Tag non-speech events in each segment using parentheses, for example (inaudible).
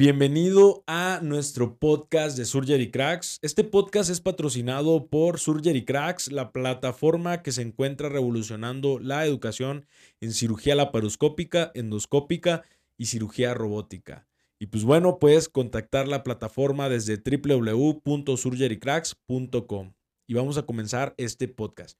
Bienvenido a nuestro podcast de Surgery Cracks. Este podcast es patrocinado por Surgery Cracks, la plataforma que se encuentra revolucionando la educación en cirugía laparoscópica, endoscópica y cirugía robótica. Y pues bueno, puedes contactar la plataforma desde www.surgerycracks.com. Y vamos a comenzar este podcast.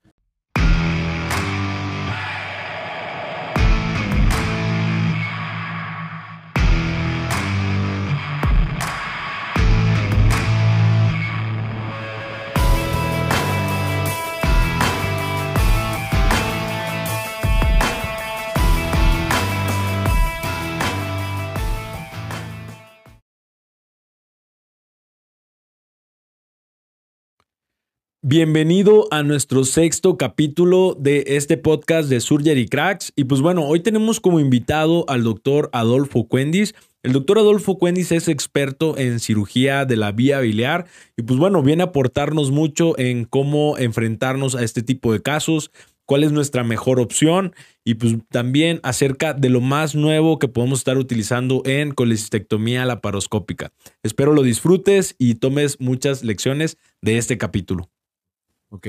Bienvenido a nuestro sexto capítulo de este podcast de Surgery Cracks. Y pues bueno, hoy tenemos como invitado al doctor Adolfo Cuendis. El doctor Adolfo Cuendis es experto en cirugía de la vía biliar y pues bueno, viene a aportarnos mucho en cómo enfrentarnos a este tipo de casos, cuál es nuestra mejor opción y pues también acerca de lo más nuevo que podemos estar utilizando en colecistectomía laparoscópica. Espero lo disfrutes y tomes muchas lecciones de este capítulo. Ok.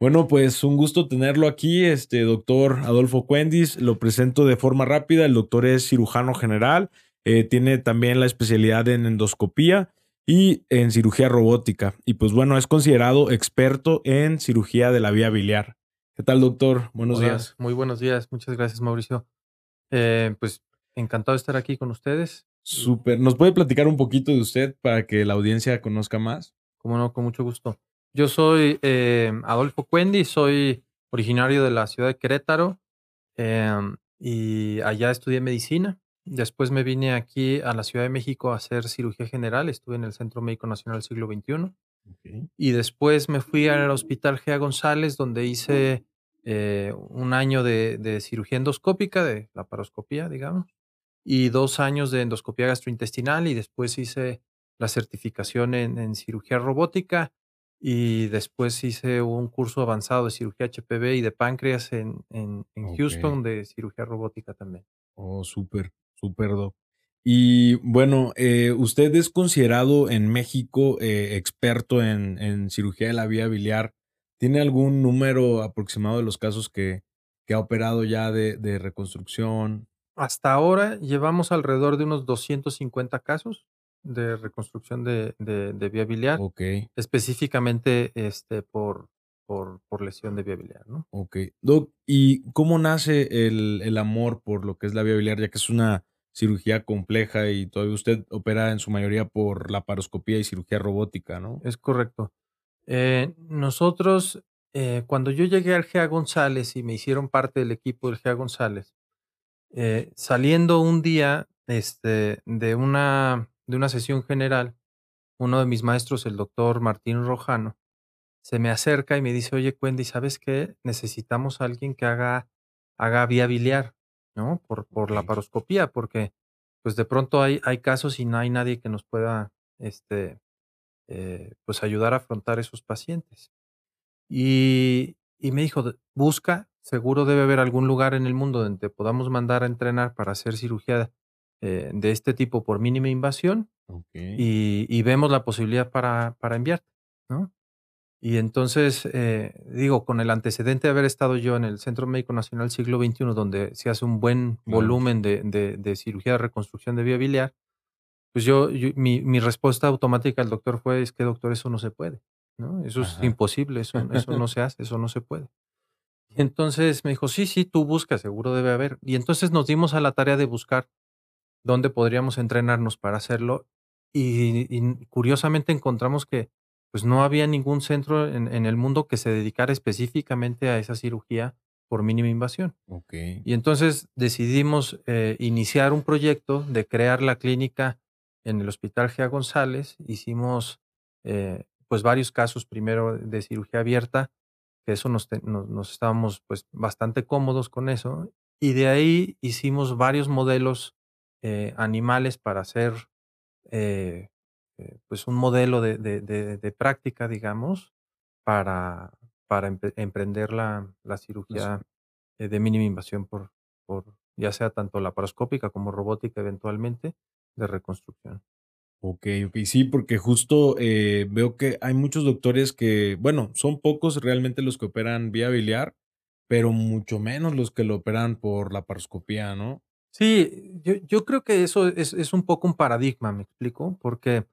Bueno, pues un gusto tenerlo aquí, este doctor Adolfo Cuendis. Lo presento de forma rápida. El doctor es cirujano general, eh, tiene también la especialidad en endoscopía y en cirugía robótica. Y pues bueno, es considerado experto en cirugía de la vía biliar. ¿Qué tal, doctor? Buenos días. Muy buenos días. Muchas gracias, Mauricio. Eh, pues encantado de estar aquí con ustedes. Súper. ¿Nos puede platicar un poquito de usted para que la audiencia conozca más? Como no, con mucho gusto. Yo soy eh, Adolfo Cuendi, soy originario de la ciudad de Querétaro em, y allá estudié medicina. Después me vine aquí a la Ciudad de México a hacer cirugía general, estuve en el Centro Médico Nacional del Siglo XXI. Y después me fui al Hospital Gea González, donde hice eh, un año de, cirugía endoscópica, de laparoscopía, digamos, y dos años de endoscopía gastrointestinal, y después hice la certificación en cirugía robótica y después hice un curso avanzado de cirugía HPV y de páncreas en, en, Houston de cirugía robótica también. Oh, súper, súper, doc. Y bueno, eh, usted es considerado en México eh, experto en, en, cirugía de la vía biliar. ¿Tiene algún número aproximado de los casos que, que ha operado ya de, de reconstrucción? Hasta ahora llevamos alrededor de unos 250 casos de reconstrucción de, de, vía biliar. Ok. Específicamente este, por, por, por, lesión de vía biliar, ¿no? Ok. Doc, ¿y cómo nace el, el, amor por lo que es la vía biliar, ya que es una cirugía compleja y todavía usted opera en su mayoría por la paroscopía y cirugía robótica, ¿no? Es correcto. Eh, nosotros, eh, cuando yo llegué al GEA González y me hicieron parte del equipo del GEA González, eh, saliendo un día este, de una de una sesión general, uno de mis maestros, el doctor Martín Rojano, se me acerca y me dice, oye, Cuendi, ¿sabes qué? Necesitamos a alguien que haga, haga vía biliar, ¿no? Por, por la paroscopía, porque pues de pronto hay, hay casos y no hay nadie que nos pueda, este, eh, pues ayudar a afrontar esos pacientes. Y, y me dijo, busca, seguro debe haber algún lugar en el mundo donde podamos mandar a entrenar para hacer cirugía eh, de este tipo por mínima invasión y, vemos la posibilidad para, para enviarte, ¿no? Y entonces, eh, digo, con el antecedente de haber estado yo en el Centro Médico Nacional Siglo XXI, donde se hace un buen volumen de, de, cirugía de reconstrucción de vía biliar, pues yo, mi, mi, respuesta automática al doctor fue, es que doctor, eso no se puede, ¿no? Eso es imposible, eso, eso no se (laughs) hace, eso no se puede. Y entonces me dijo, sí, sí, tú buscas, seguro debe haber. Y entonces nos dimos a la tarea de buscar dónde podríamos entrenarnos para hacerlo. Y, curiosamente encontramos que pues no había ningún centro en, el mundo que se dedicara específicamente a esa cirugía por mínima invasión. Okay. Y entonces decidimos eh, iniciar un proyecto de crear la clínica en el Hospital Gea González. Hicimos eh, pues varios casos primero de cirugía abierta, que eso nos, nos, estábamos pues bastante cómodos con eso. Y de ahí hicimos varios modelos eh, animales para hacer eh, eh, pues un modelo de, de, práctica, digamos, para, para emprender la, la cirugía de mínima invasión por, por ya sea tanto laparoscópica como robótica eventualmente. de reconstrucción. Ok, ok, sí, porque justo eh, veo que hay muchos doctores que, bueno, son pocos realmente los que operan vía biliar, pero mucho menos los que lo operan por la paroscopía, ¿no? Sí, yo, yo creo que eso es, es un poco un paradigma, ¿me explico? Porque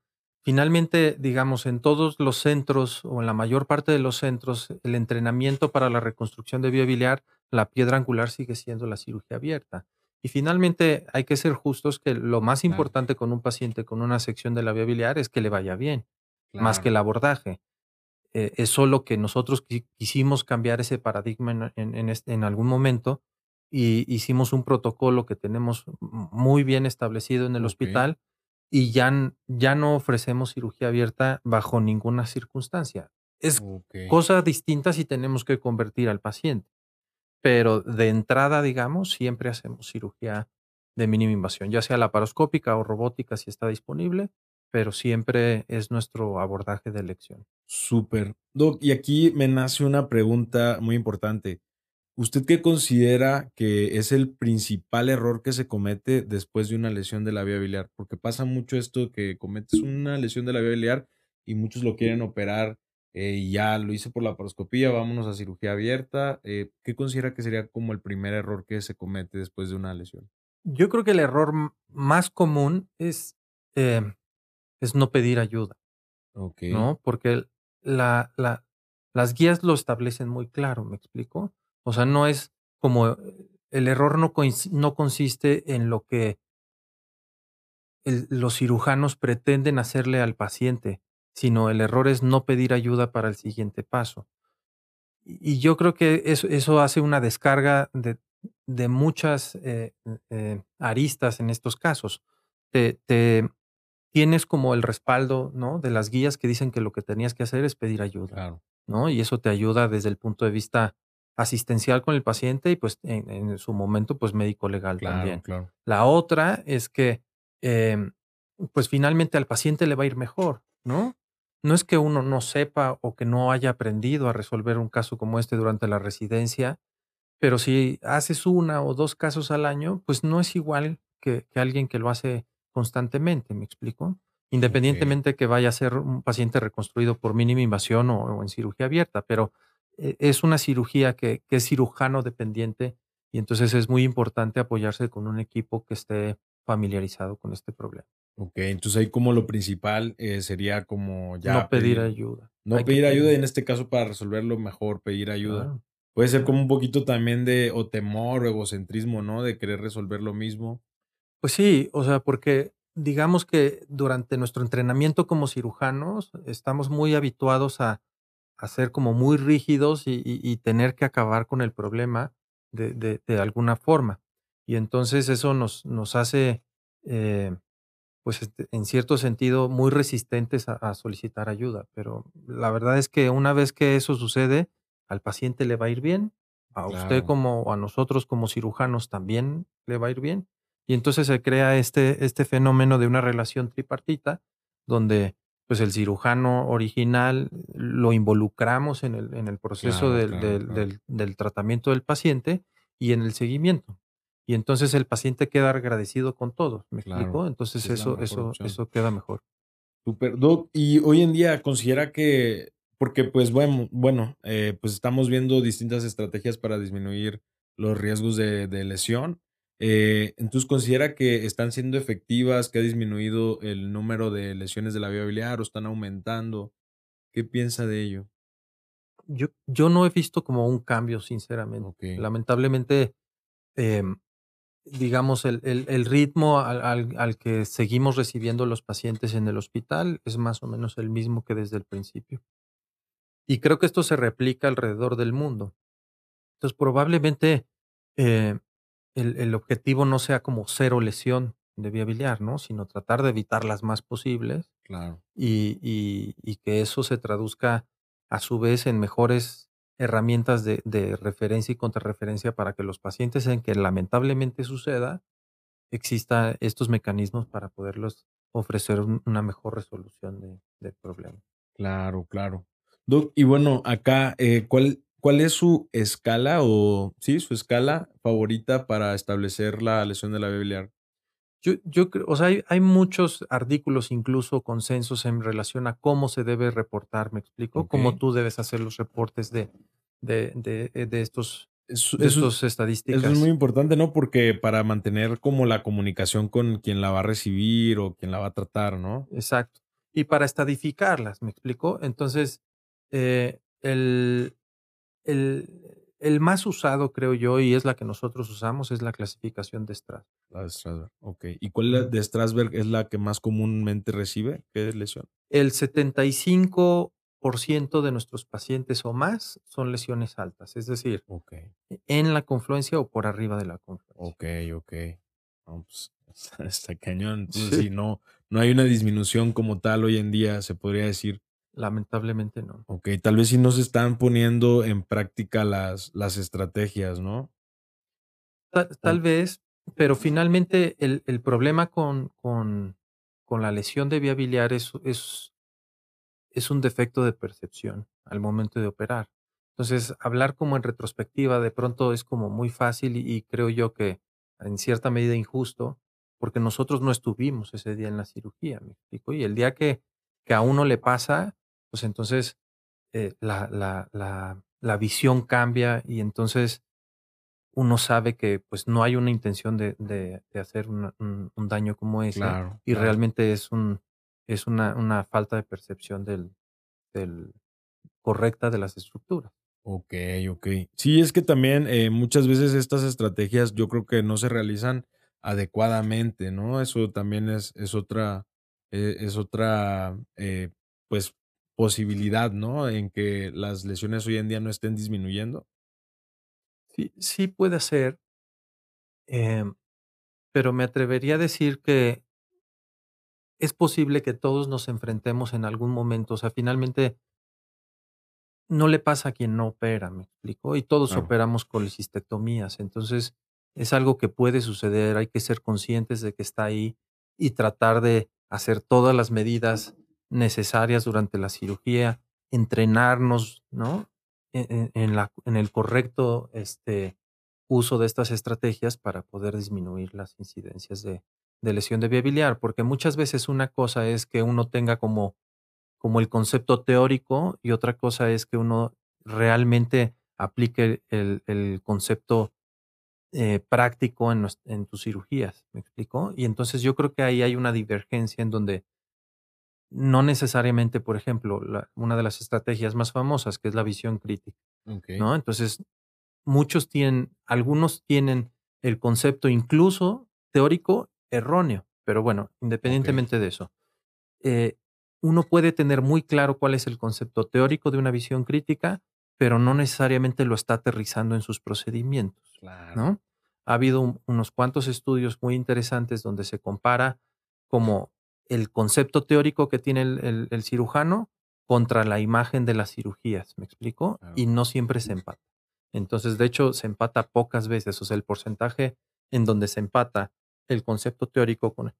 finalmente, digamos, en todos los centros o en la mayor parte de los centros, el entrenamiento para la reconstrucción de vía biliar, la piedra angular sigue siendo la cirugía abierta. Y finalmente hay que ser justos que lo más Claro, importante con un paciente con una sección de la vía biliar es que le vaya bien, más que el abordaje. Eh, es solo que nosotros qui- quisimos cambiar ese paradigma en, en- en este- en algún momento y hicimos un protocolo que tenemos muy bien establecido en el hospital y ya, ya no ofrecemos cirugía abierta bajo ninguna circunstancia. Es ok. cosa distinta si tenemos que convertir al paciente, pero de entrada, digamos, siempre hacemos cirugía de mínima invasión, ya sea laparoscópica o robótica si está disponible, pero siempre es nuestro abordaje de elección. Súper. Doc, y aquí me nace una pregunta muy importante. ¿Usted qué considera que es el principal error que se comete después de una lesión de la vía biliar? Porque pasa mucho esto que cometes una lesión de la vía biliar y muchos lo quieren operar eh, y ya lo hice por la paroscopía, vámonos a cirugía abierta. Eh, ¿qué considera que sería como el primer error que se comete después de una lesión? Yo creo que el error más común es, em, es no pedir ayuda, Ok, ¿no? Porque el- la, la, las guías lo establecen muy claro, ¿me explico? O sea, no es como el error no, no consiste en lo que el- los cirujanos pretenden hacerle al paciente, sino el error es no pedir ayuda para el siguiente paso. Y y yo creo que eso, eso hace una descarga de, de muchas eh, eh, aristas en estos casos. Te, te tienes como el respaldo, ¿no? De las guías que dicen que lo que tenías que hacer es pedir ayuda, claro, ¿no? Y eso te ayuda desde el punto de vista asistencial con el paciente y pues en, en su momento pues médico legal claro, también. claro, La otra es que em, pues finalmente al paciente le va a ir mejor, ¿no? No es que uno no sepa o que no haya aprendido a resolver un caso como este durante la residencia, pero si haces una o dos casos al año, pues no es igual que, que alguien que lo hace constantemente, ¿me explico? Independientemente que vaya a ser un paciente reconstruido por mínima invasión o, o en cirugía abierta, pero es una cirugía que, que es cirujano dependiente y entonces es muy importante apoyarse con un equipo que esté familiarizado con este problema. Ok, entonces ahí como lo principal eh, sería como No ya pedir pedir, ayuda. no Hay pedir ayuda, pedir. en este caso para resolverlo mejor, pedir ayuda. Claro, Puede ser como un poquito también de o temor o egocentrismo, ¿no? De querer resolver lo mismo. Pues sí, o sea, porque digamos que durante nuestro entrenamiento como cirujanos estamos muy habituados a, a ser como muy rígidos y, y- y tener que acabar con el problema de, de- de alguna forma. Y entonces eso nos, nos hace, eh, pues este, en cierto sentido, muy resistentes a, a solicitar ayuda. Pero la verdad es que una vez que eso sucede, al paciente le va a ir bien, a usted como a nosotros como cirujanos también le va a ir bien. Y entonces se crea este, este fenómeno de una relación tripartita, donde pues el cirujano original lo involucramos en el, en el proceso claro, del, claro, del, claro, del del tratamiento del paciente y en el seguimiento. Y entonces el paciente queda agradecido con todo, ¿me explico? Entonces es eso eso opción. eso queda mejor. Súper, Doc, y hoy en día considera que, porque pues bueno, bueno, eh, pues estamos viendo distintas estrategias para disminuir los riesgos de, de lesión. Eh, entonces, ¿considera que están siendo efectivas, que ha disminuido el número de lesiones de la vía biliar o están aumentando? ¿Qué piensa de ello? Yo yo no he visto como un cambio, sinceramente. Ok, Lamentablemente, em, digamos, el el el ritmo al al al que seguimos recibiendo los pacientes en el hospital es más o menos el mismo que desde el principio. Y creo que esto se replica alrededor del mundo. Entonces, probablemente, eh, el el objetivo no sea como cero lesión de vía biliar, ¿no? Sino tratar de evitar las más posibles claro, y, y- y que eso se traduzca a su vez en mejores herramientas de, de referencia y contrarreferencia para que los pacientes en que lamentablemente suceda, exista estos mecanismos para poderlos ofrecer un- una mejor resolución de, del problema. claro, claro. Doc, y bueno, acá, eh, ¿cuál, cuál es su escala o, sí, su escala favorita para establecer la lesión de la biliar? Yo, yo creo, o sea, hay, hay, muchos artículos, incluso consensos en relación a cómo se debe reportar, ¿me explico? Okay. Cómo tú debes hacer los reportes de, de, de, de estos, eso, de estos estadísticas. Eso es muy importante, ¿no? Porque para mantener como la comunicación con quien la va a recibir o quien la va a tratar, ¿no? Exacto. Y para estadificarlas, ¿me explico? Entonces, eh, el, el, el más usado, creo yo, y es la que nosotros usamos, es la clasificación de Strasberg. La de Strasberg, ok. ¿Y cuál de Strasberg es la que más comúnmente recibe? ¿Qué lesión? El 75% de nuestros pacientes o más son lesiones altas, es decir, okay. en la confluencia o por arriba de la confluencia. Ok, ok. No, pues, (laughs) está, está, cañón. Entonces, sí. sí, no, no hay una disminución como tal hoy en día, se podría decir. Lamentablemente no. Ok, tal vez si no se están poniendo en práctica las, las estrategias, ¿no? Tal, tal vez, pero finalmente el, el problema con, con, con, la lesión de vía biliar es, es, es un defecto de percepción al momento de operar. Entonces, hablar como en retrospectiva de pronto es como muy fácil y, y creo yo que en cierta medida injusto, porque nosotros no estuvimos ese día en la cirugía, me explico. Y el día que, que a uno le pasa, pues entonces eh, la, la, la, la, visión cambia y entonces uno sabe que pues no hay una intención de, de, de hacer una, un, un, daño como ese claro, y claro. realmente es un es una, una falta de percepción del, del, correcta de las estructuras. Ok, ok. Sí, es que también eh, muchas veces estas estrategias yo creo que no se realizan adecuadamente, ¿no? Eso también es, es otra, eh, es otra, eh, pues, posibilidad, ¿no? En que las lesiones hoy en día no estén disminuyendo. Sí, sí puede ser, eh, pero me atrevería a decir que es posible que todos nos enfrentemos en algún momento, o sea, finalmente no le pasa a quien no opera, me explico, y todos Claro. operamos colecistectomías, entonces es algo que puede suceder, hay que ser conscientes de que está ahí y tratar de hacer todas las medidas necesarias durante la cirugía, entrenarnos, ¿no? En, en la, en el correcto este, uso de estas estrategias para poder disminuir las incidencias de, de lesión de vía porque muchas veces una cosa es que uno tenga como, como el concepto teórico y otra cosa es que uno realmente aplique el, el concepto eh, práctico en, en, tus cirugías, ¿me explico? Y entonces yo creo que ahí hay una divergencia en donde no necesariamente, por ejemplo, la, una de las estrategias más famosas, que es la visión crítica, Okay. ¿no? Entonces, muchos tienen, algunos tienen el concepto incluso teórico erróneo, pero bueno, independientemente okay. de eso, eh, uno puede tener muy claro cuál es el concepto teórico de una visión crítica, pero no necesariamente lo está aterrizando en sus procedimientos, Claro. ¿no? Ha habido un, unos cuantos estudios muy interesantes donde se compara como el concepto teórico que tiene el, el, el cirujano contra la imagen de las cirugías, ¿me explico? Claro. Y no siempre se empata. Entonces, de hecho, se empata pocas veces, o sea, el porcentaje en donde se empata el concepto teórico con,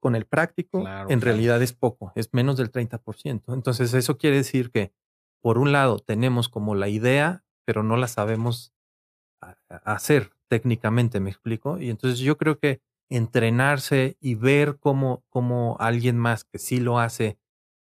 con el práctico, Claro, en claro. realidad es poco, es menos del 30%. Entonces, eso quiere decir que, por un lado, tenemos como la idea, pero no la sabemos a- a- hacer técnicamente, ¿me explico? Y entonces yo creo que entrenarse y ver cómo, cómo alguien más que sí lo hace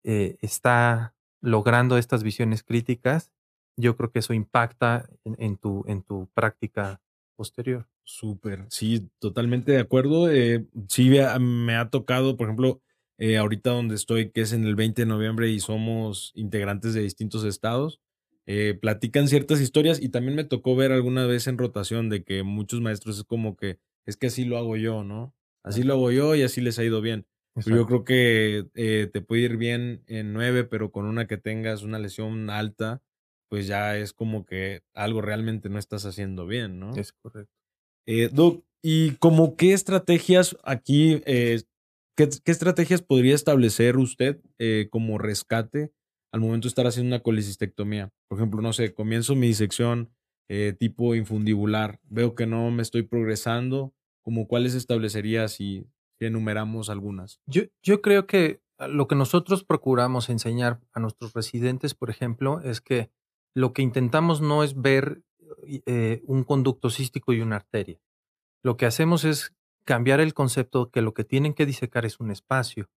eh, está logrando estas visiones críticas, yo creo que eso impacta en, tu, en tu práctica posterior. Súper, sí, totalmente de acuerdo. Eh, sí, me- me ha tocado, por ejemplo, eh, ahorita donde estoy, que es en el 20 de noviembre y somos integrantes de distintos estados, platican ciertas historias y también me tocó ver alguna vez en rotación de que muchos maestros es como que es que así lo hago yo, ¿no? Así lo hago yo y así les ha ido bien. Pero yo Exacto. creo que eh, te puede ir bien en nueve, pero con una que tengas una lesión alta, pues ya es como que algo realmente no estás haciendo bien, ¿no? Es correcto. Eh, Doc, ¿y como qué estrategias aquí, eh, qué, qué estrategias podría establecer usted como rescate al momento de estar haciendo una colecistectomía? Por ejemplo, no sé, comienzo mi disección tipo infundibular, veo que no me estoy progresando, cuáles establecería si, enumeramos algunas? Yo, creo que ah, lo que nosotros procuramos enseñar a nuestros residentes, por ejemplo, es que lo que intentamos no es ver eh, un conducto cístico y una arteria. Lo que hacemos es cambiar el concepto que lo que tienen que disecar es un espacio.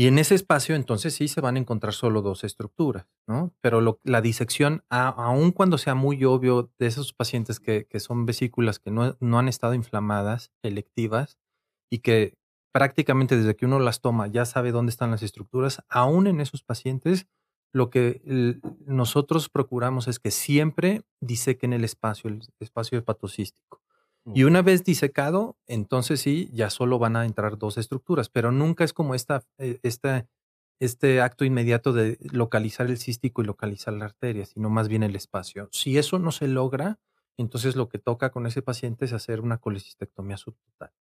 Y en ese espacio, entonces sí se van a encontrar solo dos estructuras, ¿no? Pero la disección, aun cuando sea muy obvio de esos pacientes que, son vesículas que no, no, han estado inflamadas, electivas, y que prácticamente desde que uno las toma ya sabe dónde están las estructuras, aún en esos pacientes, lo que nosotros procuramos es que siempre disequen el espacio, el espacio hepatocístico. Y una vez disecado, entonces sí, ya solo van a entrar dos estructuras, pero nunca es como esta, eh, este acto inmediato de localizar el cístico y localizar la arteria, sino más bien el espacio. Si eso no se logra, entonces lo que toca con ese paciente es hacer una colecistectomía subtotal.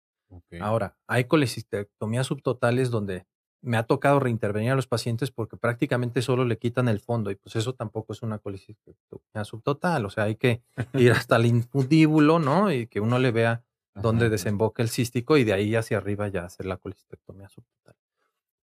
Ahora, hay colecistectomías subtotales donde me ha tocado reintervenir a los pacientes porque prácticamente solo le quitan el fondo y pues eso tampoco es una colecistectomía subtotal, o sea, hay que ir (laughs) hasta el infundíbulo, ¿no? Y que uno le vea dónde desemboca el cístico y de ahí hacia arriba ya hacer la colecistectomía subtotal.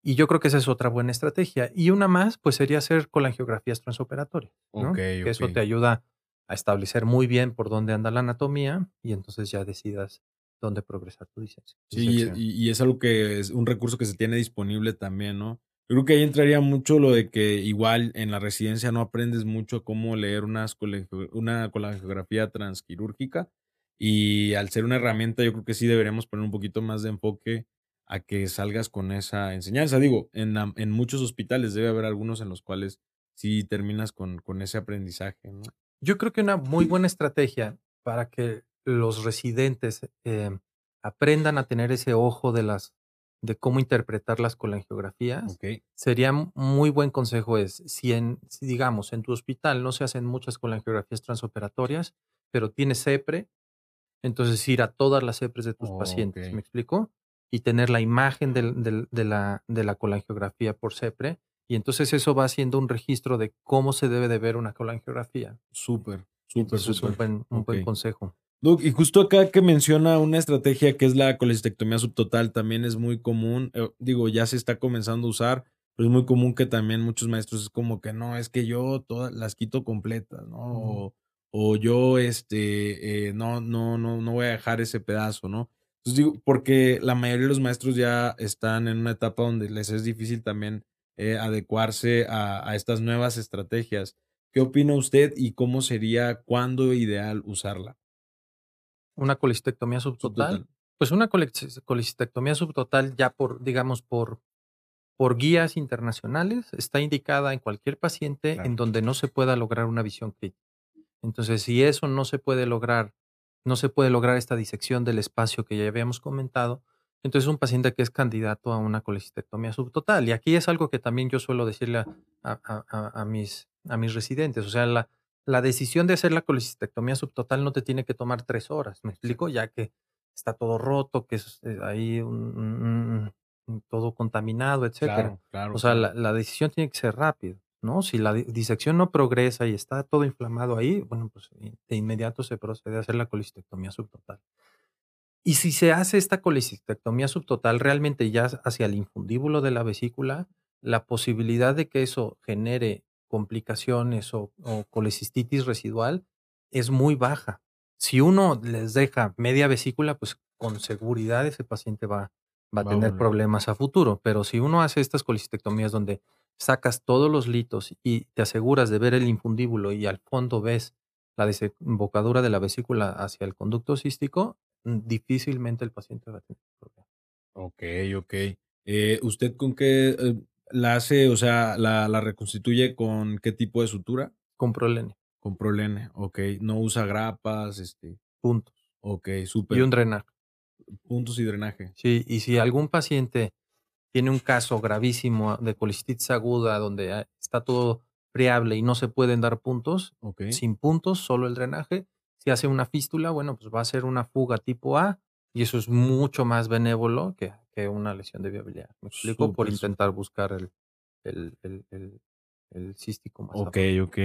Y yo creo que esa es otra buena estrategia. Y una más, pues sería hacer colangiografías transoperatorias, ¿no? que eso te ayuda a establecer muy bien por dónde anda la anatomía y entonces ya decidas dónde progresar tu diseño. Sí, y, es algo que es un recurso que se tiene disponible también, ¿no? Yo creo que ahí entraría mucho lo de que igual en la residencia no aprendes mucho cómo leer unas una colangiografía transquirúrgica y al ser una herramienta yo creo que sí deberíamos poner un poquito más de enfoque a que salgas con esa enseñanza. Digo, en, en muchos hospitales debe haber algunos en los cuales sí terminas con, con ese aprendizaje, ¿no? Yo creo que una muy buena estrategia para que los residentes em, aprendan a tener ese ojo de las de cómo interpretar las colangiografías, sería muy buen consejo es, si, en, digamos en tu hospital no se hacen muchas colangiografías transoperatorias, pero tienes CEPRE, entonces ir a todas las CEPRES de tus pacientes, ¿me explico? Y tener la imagen de, la, de la colangiografía por CEPRE, y entonces eso va haciendo un registro de cómo se debe de ver una colangiografía. Súper, súper, súper. Es un buen, un buen consejo y justo acá que menciona una estrategia que es la colecistectomía subtotal, también es muy común, eh, digo, ya se está comenzando a usar, pero es muy común que también muchos maestros es como que no, es que yo todas las quito completas, ¿no? o, yo, este, eh, no, no, no, no voy a dejar ese pedazo, ¿no? Entonces digo, porque la mayoría de los maestros ya están en una etapa donde les es difícil también eh, adecuarse a, a estas nuevas estrategias. ¿Qué opina usted y cómo sería, cuándo ideal usarla? Una colecistectomía subtotal. Pues una colecistectomía subtotal ya por, digamos, por, por guías internacionales está indicada en cualquier paciente en donde no se pueda lograr una visión crítica. Entonces, si eso no se puede lograr, no se puede lograr esta disección del espacio que ya habíamos comentado, entonces un paciente que es candidato a una colecistectomía subtotal. Y aquí es algo que también yo suelo decirle a, mis, a mis residentes. O sea, la, la decisión de hacer la colecistectomía subtotal no te tiene que tomar tres horas, ¿me explico? Ya que está todo roto, que es eh, ahí todo contaminado, etcétera. o sea, la, decisión tiene que ser rápida, ¿no? Si la disección no progresa y está todo inflamado ahí, bueno, pues de inmediato se procede a hacer la colecistectomía subtotal. Y si se hace esta colecistectomía subtotal realmente ya hacia el infundíbulo de la vesícula, la posibilidad de que eso genere complicaciones o, colecistitis residual es muy baja. Si uno les deja media vesícula, pues con seguridad ese paciente va, va a tener problemas a futuro. Pero si uno hace estas colecistectomías donde sacas todos los litos y te aseguras de ver el infundíbulo y al fondo ves la desembocadura de la vesícula hacia el conducto cístico, mm, difícilmente el paciente va a tener problemas. Ok, ok. Eh, ¿Usted con qué eh, la hace, o sea, la, la reconstituye con qué tipo de sutura? Con prolene. Con prolene, ok. No usa grapas, este. Puntos. Ok, súper. Y un drenaje. Puntos y drenaje. Sí, y si algún paciente tiene un caso gravísimo de colicitis aguda donde ah, está todo friable y no se pueden dar puntos, okay. sin puntos, solo el drenaje, si hace una fístula, bueno, pues va a ser una fuga tipo A y eso es mucho más benévolo que, que una lesión de viabilidad. Me explico por intentar buscar el, el, el, el, cístico más. Ok, ok.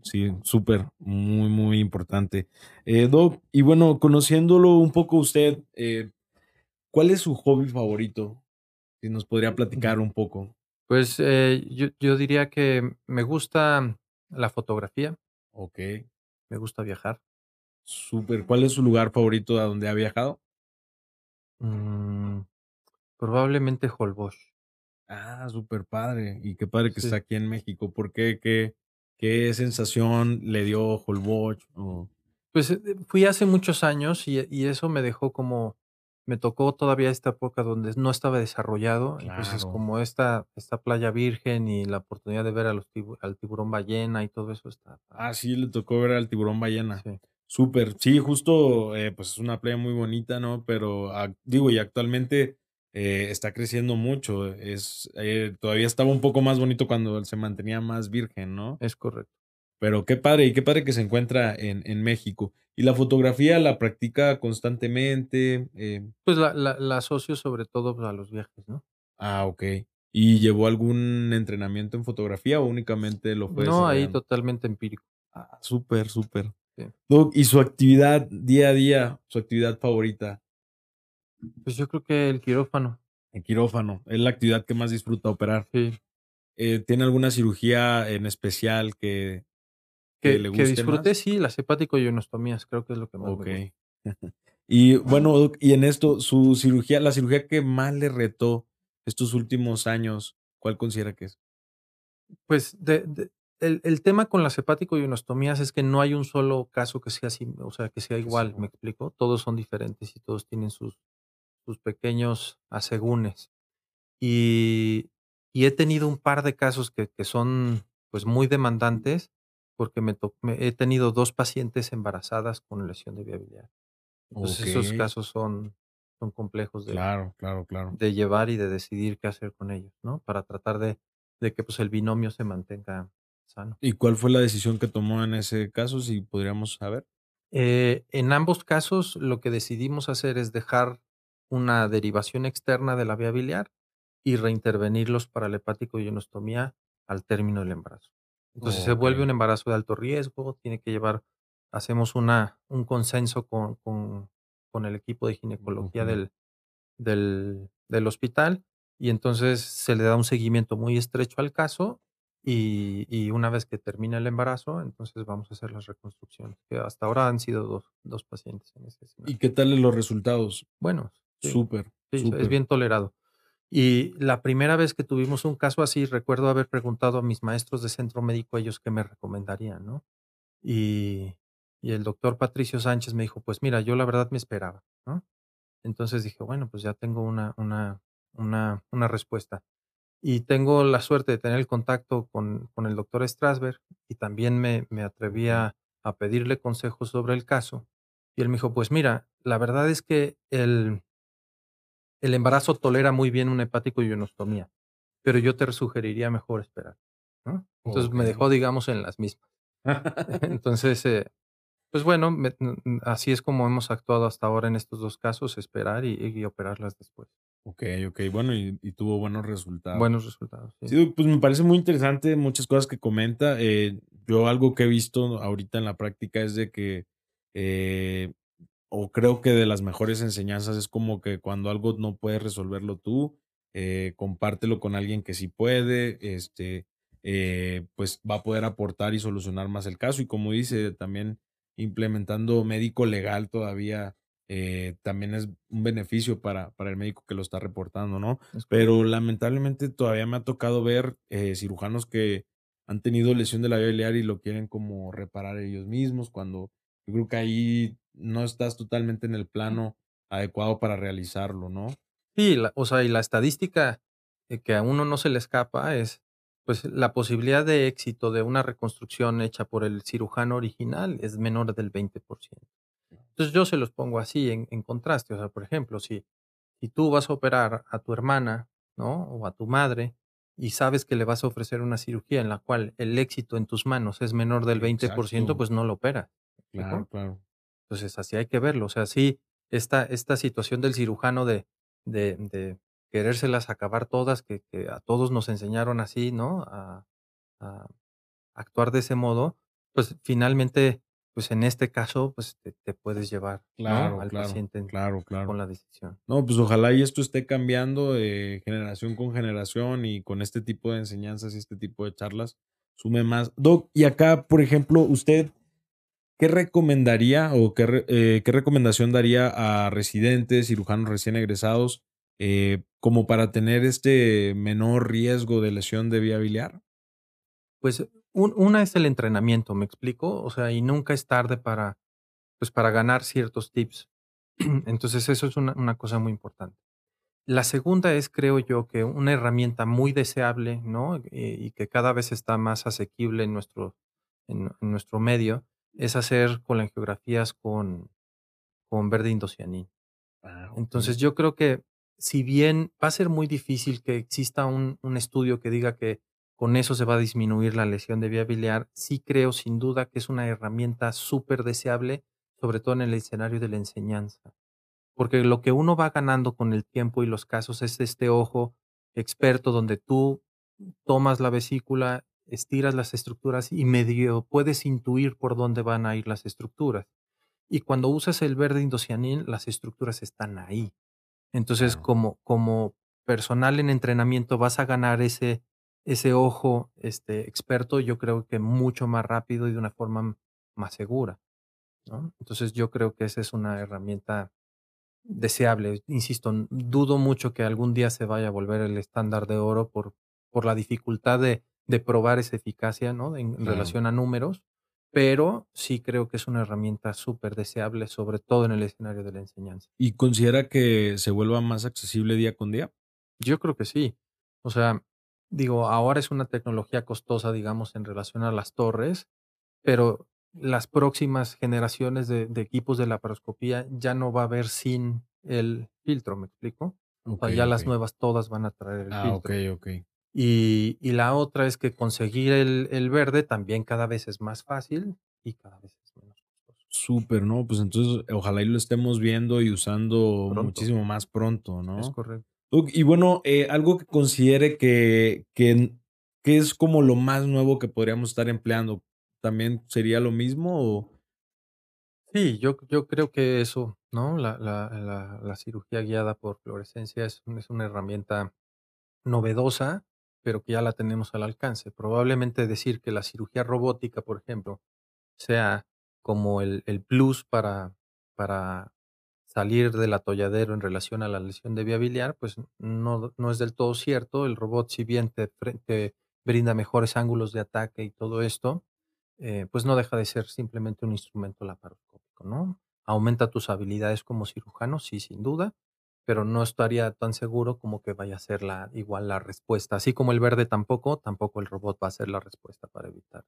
Sí, súper, muy, muy importante. Eh, Doc, y bueno, conociéndolo un poco usted, eh, ¿cuál es su hobby favorito? Si nos podría platicar un poco. Pues eh, yo, yo diría que me gusta la fotografía. Ok. Me gusta viajar. Súper. ¿Cuál es su lugar favorito a donde ha viajado? Mm, probablemente Holbox. Ah, súper padre. Y qué padre que está aquí en México. ¿Por qué? ¿Qué, qué sensación le dio Holbox? O- Pues, eh, fui hace muchos años y y eso me dejó como me tocó todavía esta época donde no estaba desarrollado, entonces, Claro. como esta esta playa virgen y la oportunidad de ver a los tibu al tiburón ballena y todo eso está Ah, sí, le tocó ver al tiburón ballena. Sí, Súper. Sí, justo, eh, pues es una playa muy bonita, ¿no? Pero digo, y actualmente eh, está creciendo mucho. Es, eh, todavía estaba un poco más bonito cuando se mantenía más virgen, ¿no? es correcto. Pero qué padre, y qué padre que se encuentra en, en México. ¿Y la fotografía la practica constantemente? Eh, Pues, la la la asocio sobre todo, pues, a los viajes, ¿no? ah, ok. ¿Y llevó algún entrenamiento en fotografía o únicamente lo fue No, ahí totalmente empírico, Ah, súper, súper. Sí. Doc, ¿y su actividad día a día, su actividad favorita? Pues, yo creo que el quirófano, En quirófano, es la actividad que más disfruta operar. sí, Eh, ¿tiene alguna cirugía en especial que, que que le que guste disfruté, más? sí, las hepático-ionostomías, creo que es lo que más me gusta. Ok. (laughs) Y bueno, Doc, y en esto, su cirugía, la cirugía que más le retó estos últimos años, ¿cuál considera que es? Pues, de de el el tema con las hepático-ionostomías es que no hay un solo caso que sea así, o sea, que sea igual, ¿me igual. explico? Todos son diferentes y todos tienen sus sus pequeños asegúnes. Y y he tenido un par de casos que que son, pues, muy demandantes, porque me to me he tenido 2 pacientes embarazadas con lesión de vía biliar. Entonces, Ok, esos casos son son complejos de claro, claro, claro. de llevar y de decidir qué hacer con ellos, ¿no? Para tratar de de que, pues, el binomio se mantenga sano. ¿Y cuál fue la decisión que tomó en ese caso, si podríamos saber? Eh, en ambos casos, lo que decidimos hacer es dejar una derivación externa de la vía biliar y reintervenirlos para la hepático-ionostomía al término del embarazo. Entonces, se vuelve un embarazo de alto riesgo, tiene que llevar hacemos una un consenso con con con el equipo de ginecología del del del hospital, y entonces se le da un seguimiento muy estrecho al caso, y y una vez que termina el embarazo, entonces vamos a hacer las reconstrucciones, que hasta ahora han sido dos dos pacientes en ese ¿Y escenario. qué tal los resultados? Bueno, sí, Súper, sí, es súper. bien tolerado. Y la primera vez que tuvimos un caso así, recuerdo haber preguntado a mis maestros de centro médico, ellos qué me recomendarían, ¿no? Y y el doctor Patricio Sánchez me dijo: "Pues mira, yo la verdad me esperaba", ¿no? Entonces dije: "Bueno, pues ya tengo una una una una respuesta". Y tengo la suerte de tener el contacto con con el doctor Strasberg, y también me me atreví a a pedirle consejos sobre el caso. Y él me dijo: "Pues mira, la verdad es que el el embarazo tolera muy bien una hepático-ionostomía, pero yo te sugeriría mejor esperar", ¿no? Entonces, me dejó, digamos, en las mismas. (laughs) Entonces, eh, pues bueno, me así es como hemos actuado hasta ahora en estos 2 casos, esperar y y operarlas después. Okey, okey. Bueno, y y tuvo buenos resultados. Buenos resultados, sí. Sí, pues me parece muy interesante muchas cosas que comenta. Eh, yo algo que he visto ahorita en la práctica es de que, eh, o creo que de las mejores enseñanzas es como que cuando algo no puedes resolverlo tú, eh, compártelo con alguien que sí puede, este, pues va a poder aportar y solucionar más el caso. Y como dice, también implementando médico legal todavía, eh, también es un beneficio para, para el médico que lo está reportando, ¿no? Pero lamentablemente todavía me ha tocado ver eh, cirujanos que han tenido lesión de la vía biliar y lo quieren como reparar ellos mismos, cuando yo creo que ahí no estás totalmente en el plano adecuado para realizarlo, ¿no? Sí, la o sea, y la estadística, eh, que a uno no se le escapa es, pues, la posibilidad de éxito de una reconstrucción hecha por el cirujano original es menor del 20%. Entonces, yo se los pongo así en en contraste, o sea, por ejemplo, si si tú vas a operar a tu hermana, ¿no? O a tu madre, y sabes que le vas a ofrecer una cirugía en la cual el éxito en tus manos es menor del 20%, Exacto. pues no lo operas, ¿me Claro, claro. Entonces, así hay que verlo. O sea, sí, esta esta situación del cirujano de de de querérselas acabar todas, que que a todos nos enseñaron así, ¿no? A a actuar de ese modo, pues, finalmente, pues, en este caso, pues, te te puedes llevar, Al claro, paciente en claro, con la decisión. No, pues ojalá y esto esté cambiando de generación con generación y con este tipo de enseñanzas y este tipo de charlas sume más. Doc, y acá, por ejemplo, usted ¿qué recomendaría o qué, eh, qué recomendación daría a residentes, cirujanos recién egresados, eh, como para tener este menor riesgo de lesión de vía biliar? Pues una es el entrenamiento, ¿me explico? O sea, y nunca es tarde para, pues, para ganar ciertos tips. (clears throat) Entonces, eso es una, una cosa muy importante. La segunda es, creo yo, que una herramienta muy deseable, ¿no? Eh, y que cada vez está más asequible en nuestro, en, nuestro medio, es hacer colangiografías con, con verde indocianín. Ah, Entonces, yo creo que si bien va a ser muy difícil que exista un, un estudio que diga que con eso se va a disminuir la lesión de vía biliar, sí creo sin duda que es una herramienta súper deseable, sobre todo en el escenario de la enseñanza porque lo que uno va ganando con el tiempo y los casos es este ojo experto donde tú tomas la vesícula, estiras las estructuras y medio puedes intuir por dónde van a ir las estructuras. Y cuando usas el verde indocianín, las estructuras están ahí. Entonces, como, como personal en entrenamiento vas a ganar ese, ese ojo este, experto, yo creo que mucho más rápido y de una forma más segura. Entonces, yo creo que esa es una herramienta deseable. Insisto, dudo mucho que algún día se vaya a volver el estándar de oro por, por la dificultad de, de probar esa eficacia ¿no? en, relación a números, pero sí creo que es una herramienta súper deseable, sobre todo en el escenario de la enseñanza. ¿Y considera que se vuelva más accesible día con día? Yo creo que sí. O sea, digo, ahora es una tecnología costosa, digamos, en relación a las torres, pero las próximas generaciones de, equipos de laparoscopía ya no va a haber sin el filtro, ¿me explico? o sea, ya las nuevas todas van a traer el ah, filtro. ok, ok. Y, y, la otra es que conseguir el, el, verde también cada vez es más fácil y cada vez es menos costoso. Súper, ¿no? Pues entonces ojalá y lo estemos viendo y usando muchísimo más pronto, ¿no? Es correcto. Y bueno, eh, algo que considere que, que, que es como lo más nuevo que podríamos estar empleando también sería lo mismo? O? Sí, yo, yo creo que eso, ¿no? La, la, la, cirugía guiada por fluorescencia es, es, una herramienta novedosa, pero que ya la tenemos al alcance. Probablemente decir que la cirugía robótica, por ejemplo, sea como el, el plus para, para salir del atolladero en relación a la lesión de vía biliar, pues no, no es del todo cierto. El robot, si bien te, te brinda mejores ángulos de ataque y todo esto, eh, pues no deja de ser simplemente un instrumento laparoscópico, ¿no? Aumenta tus habilidades como cirujano, sí, sin duda, pero no estaría tan seguro como que vaya a ser la, igual la respuesta. Así como el verde tampoco, tampoco el robot va a ser la respuesta para evitar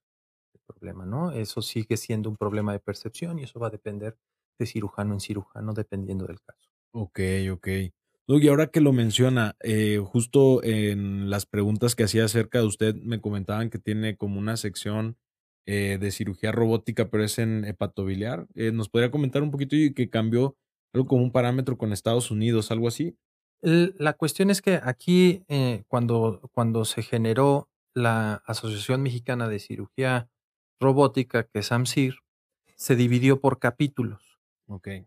el problema, ¿no? Eso sigue siendo un problema de percepción y eso va a depender de cirujano en cirujano, dependiendo del caso. Ok, ok. y ahora que lo menciona, eh, justo en las preguntas que hacía acerca de usted, me comentaban que tiene como una sección eh, de cirugía robótica, pero es en hepatobiliar. Eh, ¿Nos podría comentar un poquito y que cambió algo como un parámetro con Estados Unidos, algo así? La cuestión es que aquí, cuando, cuando se generó la Asociación Mexicana de Cirugía Robótica, que es AMSIR, se dividió por capítulos.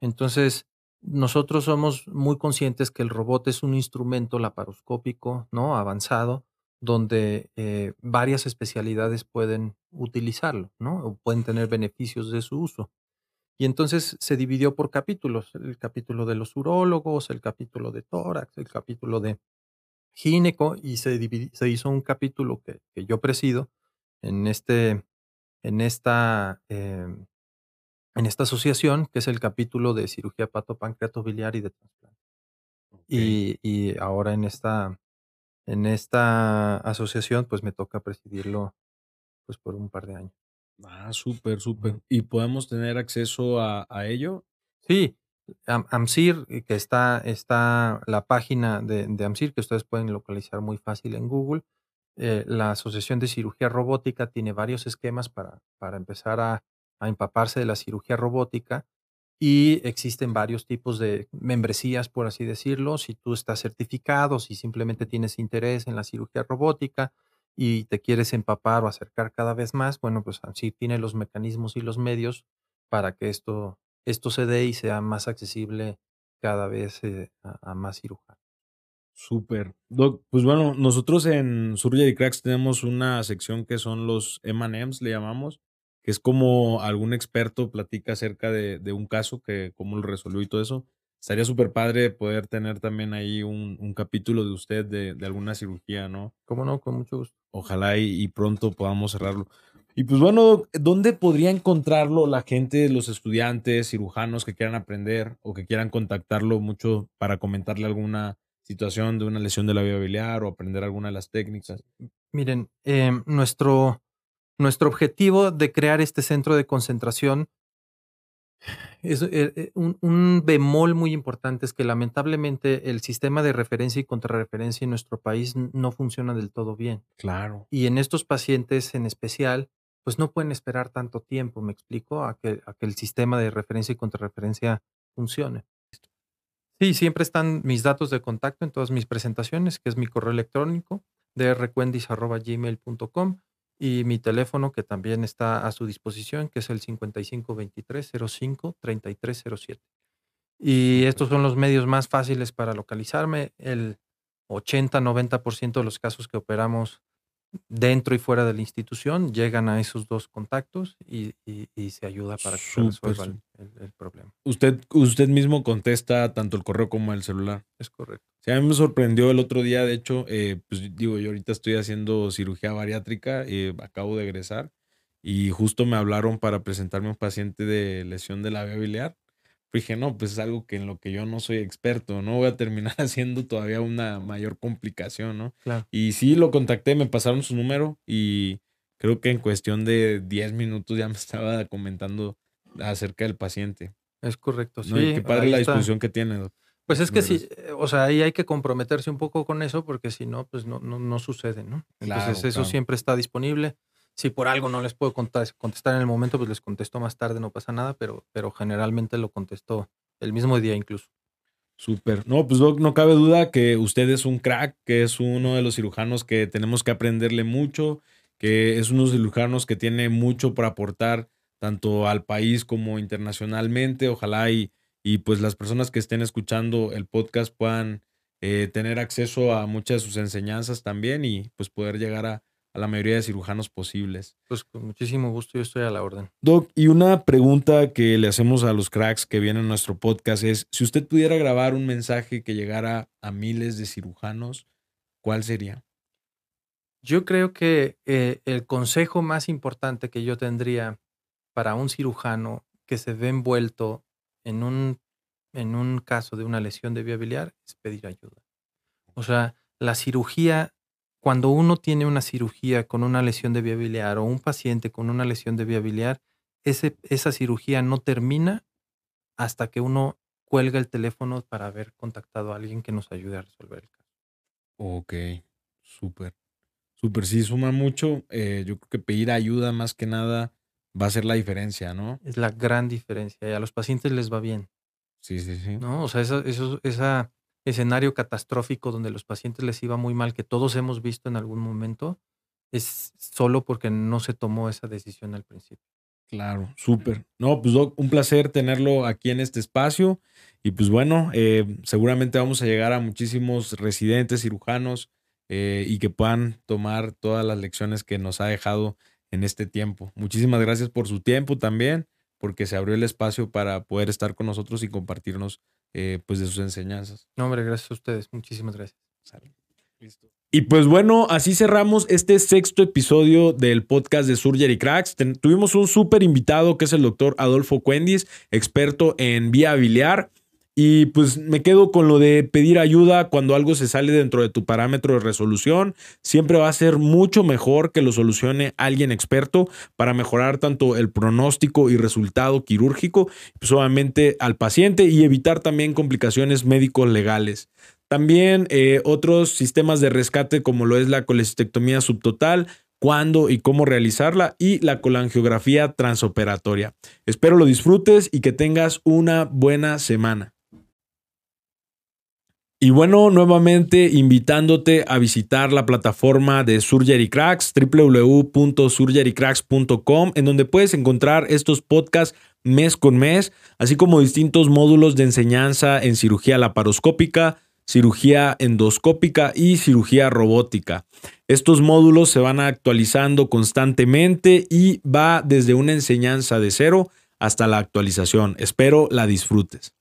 Entonces, nosotros somos muy conscientes que el robot es un instrumento laparoscópico, ¿no? Avanzado, donde eh, varias especialidades pueden utilizarlo, ¿no? O pueden tener beneficios de su uso. Y entonces se dividió por capítulos, el capítulo de los urólogos, el capítulo de tórax, el capítulo de gineco, y se, se hizo un capítulo que, yo presido en, este, en, esta, em, en esta asociación, que es el capítulo de cirugía biliar y de trasplante. Y, y ahora en esta en esta asociación, pues me toca presidirlo pues por un par de años. Ah, súper, súper. ¿Y podemos tener acceso a, ello? Sí, AMSIR, eh, que está, está la página de, de, AMSIR, que ustedes pueden localizar muy fácil en Google. Eh, la Asociación de Cirugía Robótica tiene varios esquemas para, para empezar a, a empaparse de la cirugía robótica y existen varios tipos de membresías, por así decirlo. Si tú estás certificado, si simplemente tienes interés en la cirugía robótica y te quieres empapar o acercar cada vez más, bueno, pues así tiene los mecanismos y los medios para que esto, esto se dé y sea más accesible cada vez eh, a, más cirujanos. Súper. pues bueno, nosotros en Surgery Cracks tenemos una sección que son los M&M's, le llamamos, que es como algún experto platica acerca de, de un caso, que cómo lo resolvió y todo eso. Estaría súper padre poder tener también ahí un, un capítulo de usted de, de, alguna cirugía, ¿no? ¿Cómo no? Con mucho gusto. Ojalá y, y pronto podamos cerrarlo. Y pues bueno, ¿dónde podría encontrarlo la gente, los estudiantes, cirujanos que quieran aprender o que quieran contactarlo mucho para comentarle alguna situación de una lesión de la vía biliar o aprender alguna de las técnicas? Miren, eh, nuestro, nuestro objetivo de crear este centro de concentración es eh, un, un, bemol muy importante es que lamentablemente el sistema de referencia y contrarreferencia en nuestro país no funciona del todo bien. Claro. Y en estos pacientes en especial, pues no pueden esperar tanto tiempo, me explico, a que, a que el sistema de referencia y contrarreferencia funcione. Sí, siempre están mis datos de contacto en todas mis presentaciones, que es mi correo electrónico, drrecuendis.gmail.com y mi teléfono que también está a su disposición, que es el 5523053307. Y estos son los medios más fáciles para localizarme. El 80-90% de los casos que operamos dentro y fuera de la institución llegan a esos dos contactos y, y, y se ayuda para que se resuelva el, el, el, problema. Usted, usted mismo contesta tanto el correo como el celular. Es correcto. Sí, a mí me sorprendió el otro día, de hecho, eh, pues digo, yo ahorita estoy haciendo cirugía bariátrica, eh, acabo de egresar y justo me hablaron para presentarme un paciente de lesión de la vía biliar dije, no, pues es algo que en lo que yo no soy experto, no voy a terminar (laughs) haciendo todavía una mayor complicación, ¿no? Claro. Y sí, lo contacté, me pasaron su número y creo que en cuestión de 10 minutos ya me (laughs) estaba comentando acerca del paciente. Es correcto, sí. qué padre la está. que tiene. Pues es que sí, o sea, ahí hay que comprometerse un poco con eso porque si no, pues no, no, no sucede, ¿no? Entonces Claro, eso claro. siempre está disponible. Si por algo no les puedo contestar en el momento, pues les contesto más tarde, no pasa nada, pero, pero generalmente lo contesto el mismo día incluso. Súper. No, pues Doc, no cabe duda que usted es un crack, que es uno de los cirujanos que tenemos que aprenderle mucho, que es uno de los cirujanos que tiene mucho por aportar tanto al país como internacionalmente. Ojalá y, y pues las personas que estén escuchando el podcast puedan eh, tener acceso a muchas de sus enseñanzas también y pues poder llegar a, a la mayoría de cirujanos posibles. Pues con muchísimo gusto yo estoy a la orden. Doc, y una pregunta que le hacemos a los cracks que vienen a nuestro podcast es, si usted pudiera grabar un mensaje que llegara a miles de cirujanos, ¿cuál sería? Yo creo que eh, el consejo más importante que yo tendría para un cirujano que se ve envuelto en un, en un caso de una lesión de vía biliar es pedir ayuda. O sea, la cirugía cuando uno tiene una cirugía con una lesión de vía biliar o un paciente con una lesión de vía biliar, ese, esa cirugía no termina hasta que uno cuelga el teléfono para haber contactado a alguien que nos ayude a resolver el caso. Ok, súper. Súper, sí, suma mucho. Eh, yo creo que pedir ayuda más que nada va a ser la diferencia, ¿no? Es la gran diferencia y a los pacientes les va bien. Sí, sí, sí. ¿No? O sea, eso, eso, esa escenario catastrófico donde los pacientes les iba muy mal, que todos hemos visto en algún momento, es solo porque no se tomó esa decisión al principio. Claro, súper. No, pues Doc, un placer tenerlo aquí en este espacio. Y pues bueno, eh, seguramente vamos a llegar a muchísimos residentes, cirujanos, eh, y que puedan tomar todas las lecciones que nos ha dejado en este tiempo. Muchísimas gracias por su tiempo también, porque se abrió el espacio para poder estar con nosotros y compartirnos eh, pues de sus enseñanzas. No, hombre, gracias a ustedes. Muchísimas gracias. Listo. Y pues bueno, así cerramos este sexto episodio del podcast de Surgery Cracks. Ten, tuvimos un súper invitado que es el doctor Adolfo Cuendis, experto en vía biliar. Y pues me quedo con lo de pedir ayuda cuando algo se sale dentro de tu parámetro de resolución. Siempre va a ser mucho mejor que lo solucione alguien experto para mejorar tanto el pronóstico y resultado quirúrgico, pues obviamente al paciente y evitar también complicaciones médicos legales. También eh, otros sistemas de rescate como lo es la colecistectomía subtotal, cuándo y cómo realizarla y la colangiografía transoperatoria. Espero lo disfrutes y que tengas una buena semana. Y bueno, nuevamente invitándote a visitar la plataforma de Surgery Cracks, www.surgerycracks.com, en donde puedes encontrar estos podcasts mes con mes, así como distintos módulos de enseñanza en cirugía laparoscópica, cirugía endoscópica y cirugía robótica. Estos módulos se van actualizando constantemente y va desde una enseñanza de cero hasta la actualización. Espero la disfrutes.